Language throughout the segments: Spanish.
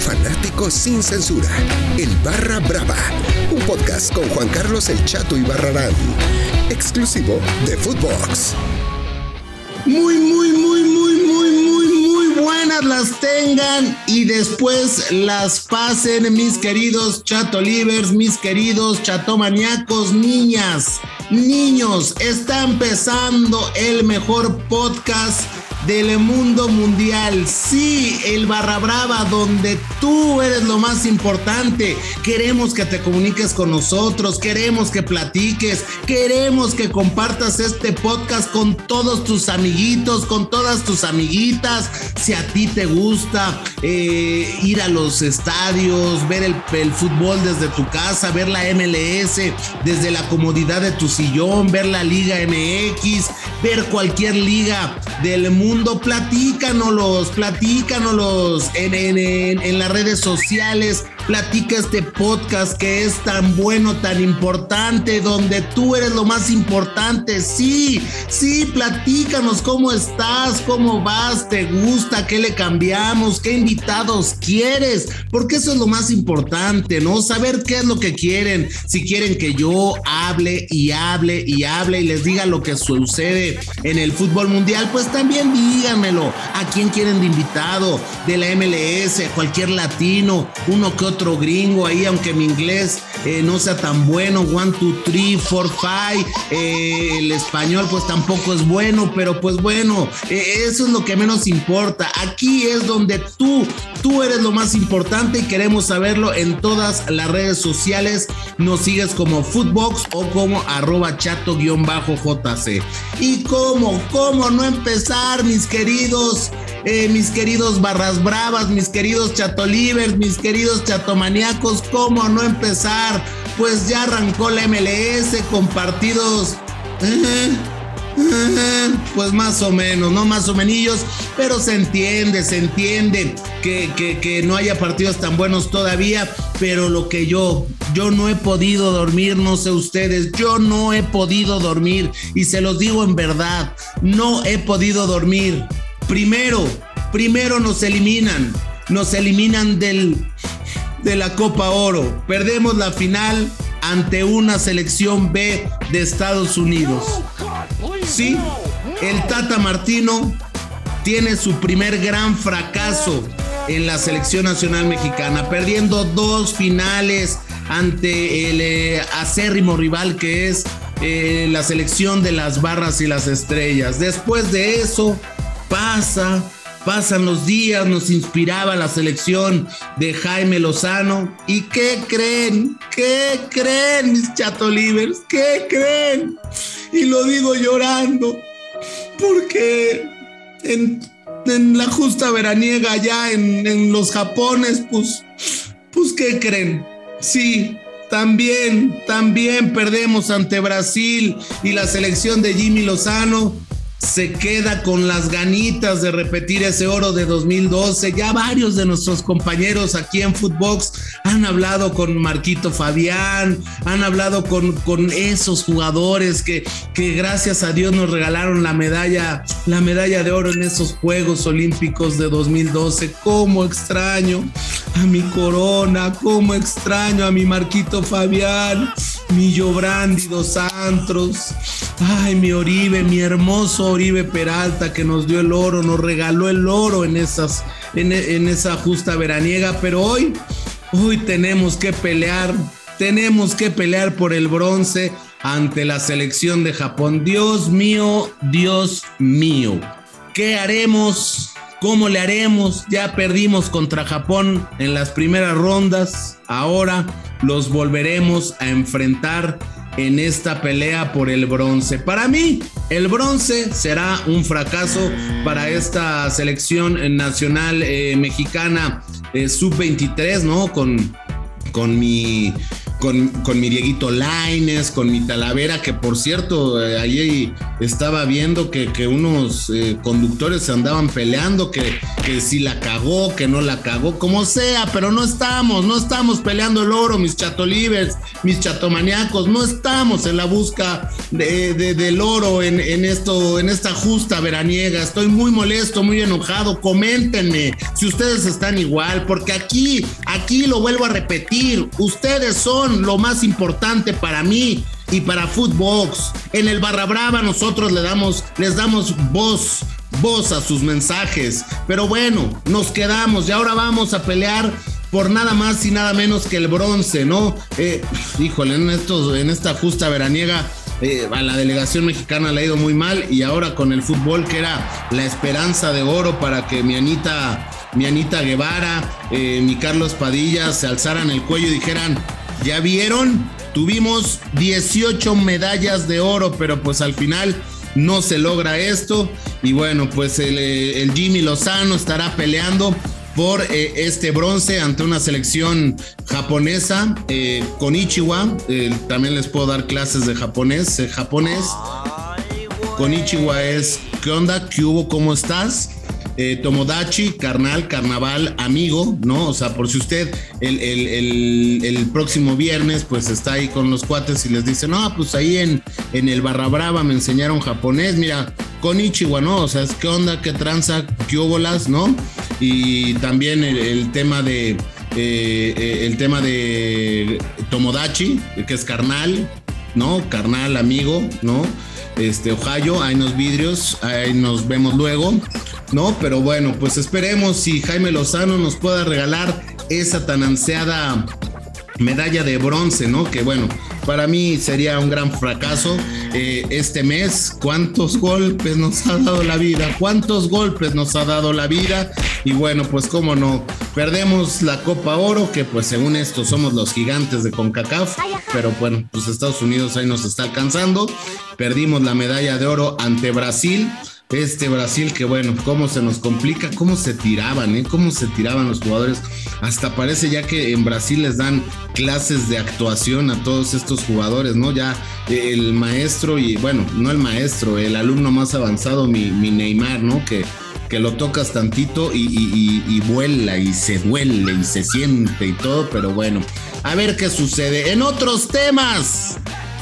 fanático sin censura. El Barra Brava. Un podcast con Juan Carlos El Chato y Barrarán. Exclusivo de Footbox. Muy, muy, muy, muy, muy, muy, muy buenas las tengan y después las pasen, mis queridos chato livers, mis queridos chatomaniacos, niñas, niños. Está empezando el mejor podcast del mundo mundial. Sí, el Barra Brava, donde tú eres lo más importante. Queremos que te comuniques con nosotros, queremos que platiques, queremos que compartas este podcast con todos tus amiguitos, con todas tus amiguitas. Si a ti te gusta eh, ir a los estadios, ver el, el fútbol desde tu casa, ver la MLS desde la comodidad de tu sillón, ver la Liga MX, ver cualquier liga del mundo platícanos, platícanos en, en, en las redes sociales, platica este podcast que es tan bueno, tan importante, donde tú eres lo más importante. Sí, sí, platícanos cómo estás, cómo vas, te gusta, qué le cambiamos, qué invitados quieres, porque eso es lo más importante, ¿no? Saber qué es lo que quieren. Si quieren que yo hable y hable y hable y les diga lo que sucede en el fútbol mundial, pues también díganmelo. ¿A quién quieren de invitado? De la MLS, cualquier latino, uno que otro otro gringo ahí, aunque mi inglés eh, no sea tan bueno, one, two, three, four, five, eh, el español pues tampoco es bueno, pero pues bueno, eh, eso es lo que menos importa. Aquí es donde tú, tú eres lo más importante y queremos saberlo en todas las redes sociales. Nos sigues como Footbox o como arroba chato-jc. Y cómo, cómo no empezar, mis queridos eh, mis queridos barras bravas, mis queridos chatolivers, mis queridos chatomaníacos, ¿cómo no empezar? Pues ya arrancó la MLS con partidos. pues más o menos, no más o menos, pero se entiende, se entiende que, que, que, no haya partidos tan buenos todavía, pero lo que yo, yo no he podido dormir, no sé ustedes, yo no he podido dormir y se los digo en verdad, no he podido dormir. Primero, primero nos eliminan, nos eliminan del, de la Copa Oro. Perdemos la final ante una selección B de Estados Unidos. Sí, el Tata Martino tiene su primer gran fracaso en la selección nacional mexicana, perdiendo dos finales ante el eh, acérrimo rival que es eh, la selección de las barras y las estrellas. Después de eso, pasa, pasan los días, nos inspiraba la selección de Jaime Lozano. ¿Y qué creen? ¿Qué creen, mis chatolivers? ¿Qué creen? Y lo digo llorando, porque en, en la justa veraniega allá en, en los Japones, pues, pues, ¿qué creen? Sí, también, también perdemos ante Brasil y la selección de Jimmy Lozano se queda con las ganitas de repetir ese oro de 2012. Ya varios de nuestros compañeros aquí en Footbox han hablado con Marquito Fabián, han hablado con, con esos jugadores que, que gracias a Dios nos regalaron la medalla, la medalla de oro en esos Juegos Olímpicos de 2012. Cómo extraño a mi Corona, cómo extraño a mi Marquito Fabián, mi Yobrandi dos Antros, ay, mi Oribe, mi hermoso Oribe Peralta que nos dio el oro, nos regaló el oro en, esas, en, esa justa veraniega, pero hoy, hoy tenemos que pelear, tenemos que pelear por el bronce ante la selección de Japón. Dios mío, Dios mío, ¿qué haremos? ¿Cómo le haremos? Ya perdimos contra Japón en las primeras rondas. Ahora los volveremos a enfrentar en esta pelea por el bronce. Para mí, el bronce será un fracaso para esta selección nacional eh, mexicana eh, sub-23, ¿no? Con, con mi con, con, mi Dieguito Laines, con mi Talavera, que por cierto, eh, ahí estaba viendo que, unos eh, conductores se andaban peleando, que, que si la cagó, que no la cagó, como sea, pero no estamos, no estamos peleando el oro, mis chatolivers, mis chatomaniacos, no estamos en la busca de, del oro en, en, esto, en esta justa veraniega. Estoy muy molesto, muy enojado. Coméntenme si ustedes están igual, porque aquí, aquí lo vuelvo a repetir, ustedes son lo más importante para mí y para Footbox. En el Barra Brava nosotros le damos, les damos voz, voz a sus mensajes. Pero bueno, nos quedamos y ahora vamos a pelear por nada más y nada menos que el bronce, ¿no? Eh, híjole, en, en esta justa veraniega eh, a la delegación mexicana le ha ido muy mal y ahora con el fútbol que era la esperanza de oro para que mi Anita, mi Anita Guevara, eh, mi Carlos Padilla se alzaran el cuello y dijeran, ¿ya vieron? Tuvimos 18 medallas de oro, pero pues al final no se logra esto. Y bueno, pues el, eh, Jimmy Lozano estará peleando por eh, este bronce ante una selección japonesa eh, con Ichiwa. también les puedo dar clases de japonés. japonés. Con Ichiwa es, ¿qué onda? ¿Qué hubo? ¿Cómo estás? Eh, Tomodachi, carnal, carnaval, amigo, ¿no? O sea, por si usted el, próximo viernes, pues está ahí con los cuates y les dice, no, pues ahí en, en el Barra Brava me enseñaron japonés, mira, con Ichiwa, ¿no? O sea, es qué onda, qué tranza, qué óbolas, ¿no? Y también el, tema de. Eh, eh, el tema de Tomodachi, que es carnal, ¿no? Carnal, amigo, ¿no? Este, Ohio, hay unos vidrios, ahí nos vemos luego. ¿no? Pero bueno, pues esperemos si Jaime Lozano nos pueda regalar esa tan ansiada medalla de bronce, ¿no? Que bueno, para mí sería un gran fracaso. Eh, este mes, ¿cuántos golpes nos ha dado la vida? ¿Cuántos golpes nos ha dado la vida? Y bueno, pues cómo no, perdemos la Copa Oro, que pues según esto somos los gigantes de CONCACAF, pero bueno, pues Estados Unidos ahí nos está alcanzando. Perdimos la medalla de oro ante Brasil este Brasil que bueno, cómo se nos complica, cómo se tiraban, ¿eh? cómo se tiraban los jugadores. Hasta parece ya que en Brasil les dan clases de actuación a todos estos jugadores, ¿no? Ya el maestro y bueno, no el maestro, el alumno más avanzado, mi, Neymar, ¿no? Que, que lo tocas tantito y, y, vuela y se duele y se siente y todo, pero bueno, a ver qué sucede. En otros temas,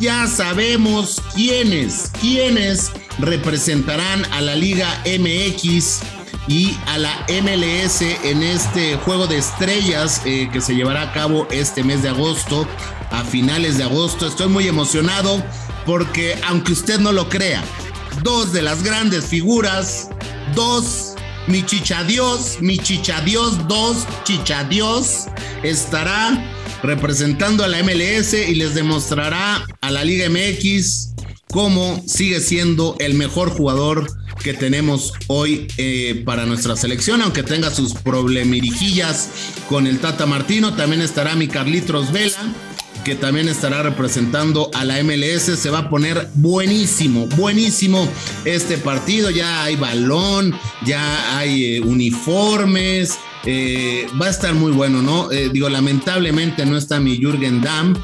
ya sabemos quiénes, quiénes representarán a la Liga MX y a la MLS en este juego de estrellas eh, que se llevará a cabo este mes de agosto, a finales de agosto. Estoy muy emocionado porque aunque usted no lo crea, dos de las grandes figuras, dos, mi chichadios, mi chichadios, dos chichadios, estará representando a la MLS y les demostrará la Liga MX cómo sigue siendo el mejor jugador que tenemos hoy eh, para nuestra selección, aunque tenga sus problemirijillas con el Tata Martino, también estará mi Carlitos Vela, que también estará representando a la MLS. Se va a poner buenísimo, buenísimo este partido. Ya hay balón, ya hay eh, uniformes. Eh, va a estar muy bueno, ¿no? digo, lamentablemente no está mi Jürgen Damm,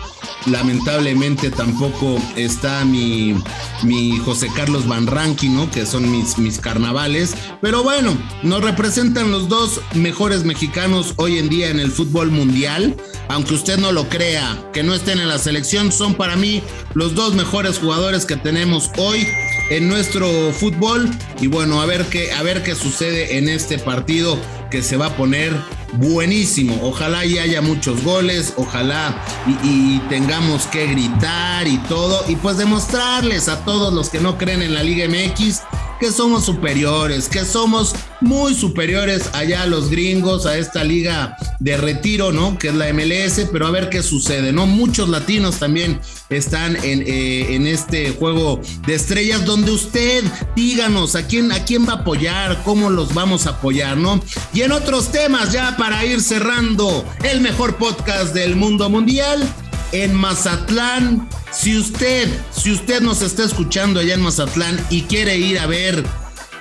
Lamentablemente tampoco está mi, mi José Carlos Van Ranking, ¿no? Que son mis, mis carnavales. Pero bueno, nos representan los dos mejores mexicanos hoy en día en el fútbol mundial. Aunque usted no lo crea, que no estén en la selección, son para mí los dos mejores jugadores que tenemos hoy en nuestro fútbol. Y bueno, a ver qué, a ver qué sucede en este partido que se va a poner buenísimo. Ojalá y haya muchos goles, ojalá y, tengamos que gritar y todo. Y pues demostrarles a todos los que no creen en la Liga MX que somos superiores, que somos muy superiores allá a los gringos, a esta liga de retiro, ¿no? Que es la MLS, pero a ver qué sucede, ¿no? Muchos latinos también están en, eh, en este juego de estrellas, donde usted díganos a quién, a quién va a apoyar, cómo los vamos a apoyar, ¿no? Y en otros temas, ya para ir cerrando, el mejor podcast del mundo mundial en Mazatlán. Si usted, si usted nos está escuchando allá en Mazatlán y quiere ir a ver,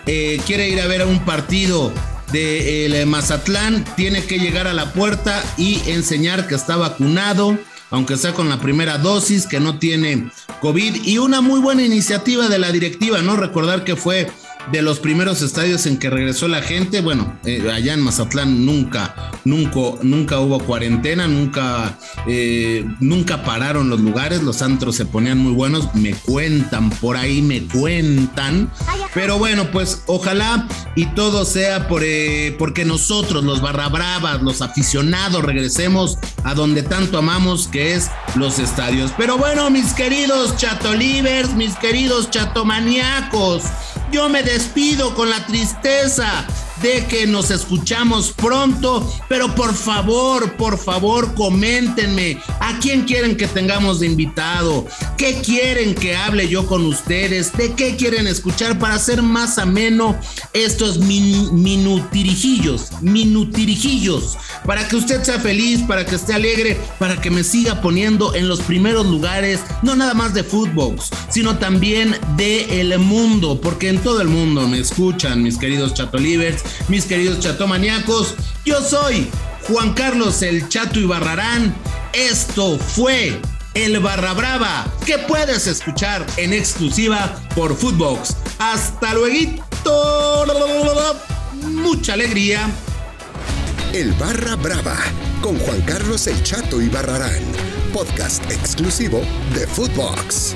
eh, quiere ir a ver un partido de eh, Mazatlán, tiene que llegar a la puerta y enseñar que está vacunado aunque sea con la primera dosis, que no tiene COVID y una muy buena iniciativa de la directiva, ¿no? Recordar que fue de los primeros estadios en que regresó la gente. Bueno, eh, allá en Mazatlán nunca, nunca, nunca hubo cuarentena, nunca, eh, nunca pararon los lugares, los antros se ponían muy buenos, me cuentan por ahí, me cuentan. Pero bueno, pues ojalá y todo sea por, eh, porque nosotros, los barra bravas, los aficionados, regresemos a donde tanto amamos, que es los estadios. Pero bueno, mis queridos chatolivers, mis queridos chatomaniacos. Yo me despido con la tristeza de que nos escuchamos pronto, pero por favor, por favor, coméntenme a quién quieren que tengamos de invitado, qué quieren que hable yo con ustedes, de qué quieren escuchar para hacer más ameno estos minutirijillos, minutirijillos, para que usted sea feliz, para que esté alegre, para que me siga poniendo en los primeros lugares, no nada más de fútbol, sino también de el mundo, porque en todo el mundo me escuchan mis queridos chatolivers mis queridos chatomaniacos. Yo soy Juan Carlos el Chato Ibarrarán. Esto fue el Barra Brava, que puedes escuchar en exclusiva por Footbox. Hasta luego. Mucha alegría. El Barra Brava con Juan Carlos el Chato Ibarrarán, podcast exclusivo de Footbox.